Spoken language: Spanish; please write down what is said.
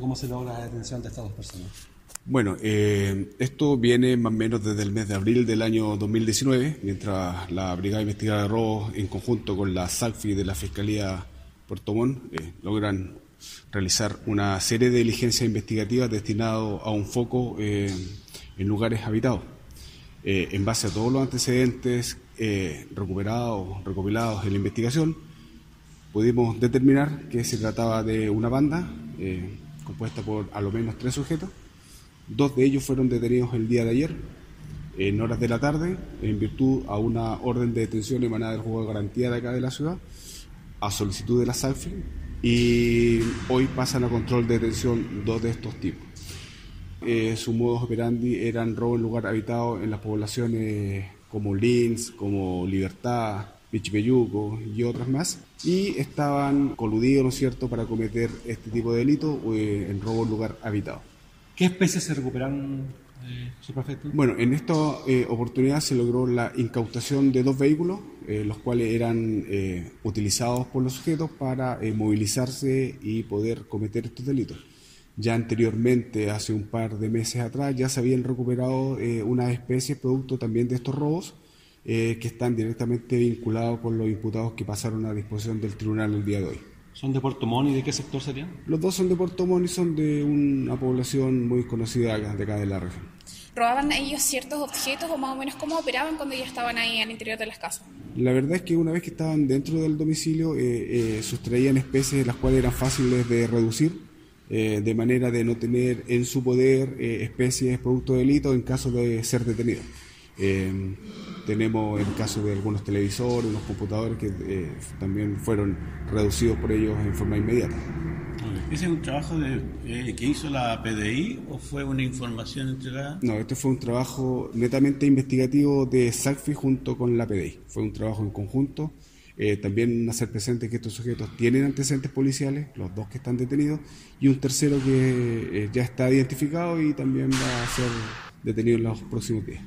¿cómo se logra la detención de estas dos personas? Bueno, eh, esto viene más o menos desde el mes de abril del año 2019, mientras la Brigada Investigada de Robos, en conjunto con la SACFI de la Fiscalía Puerto Montt, eh, logran realizar una serie de diligencias investigativas destinadas a un foco eh, en lugares habitados. En base a todos los antecedentes recuperados, recopilados en la investigación, pudimos determinar que se trataba de una banda compuesta por a lo menos tres sujetos. Dos de ellos fueron detenidos el día de ayer, en horas de la tarde, en virtud a una orden de detención emanada del juego de garantía de acá de la ciudad, a solicitud de la SAFI, y hoy pasan a control de detención dos de estos tipos. Eh, su modus operandi eran robo en lugar habitado en las poblaciones como Lins, como Libertad, Pichipeyuco y otras más, y estaban coludidos, ¿no es cierto?, para cometer este tipo de delito eh, en robo en lugar habitado. ¿Qué especies se recuperaron, eh, subprefecto? Bueno, en esta eh, oportunidad se logró la incautación de dos vehículos, eh, los cuales eran eh, utilizados por los sujetos para movilizarse y poder cometer estos delitos. Ya anteriormente, hace un par de meses atrás, ya se habían recuperado unas especies producto también de estos robos eh, que están directamente vinculados con los imputados que pasaron a disposición del tribunal el día de hoy. ¿Son de Puerto Montt y de qué sector serían? Los dos son de Puerto Montt y son de una población muy conocida acá- de acá de la región. ¿Robaban ellos ciertos objetos o más o menos cómo operaban cuando ya estaban ahí al interior de las casas? La verdad es que una vez que estaban dentro del domicilio, eh, eh, sustraían especies las cuales eran fáciles de reducir, eh, de manera de no tener en su poder eh, especies producto de delito en caso de ser detenidos. Eh, tenemos el caso de algunos televisores, unos computadores que eh, también fueron reducidos por ellos en forma inmediata. ¿Ese es un trabajo de, eh, que hizo la PDI o fue una información entregada? No, este fue un trabajo netamente investigativo de SACFI junto con la PDI. Fue un trabajo en conjunto. Eh, también hacer presente que estos sujetos tienen antecedentes policiales, los dos que están detenidos, y un tercero que eh, ya está identificado y también va a ser detenido en los próximos días.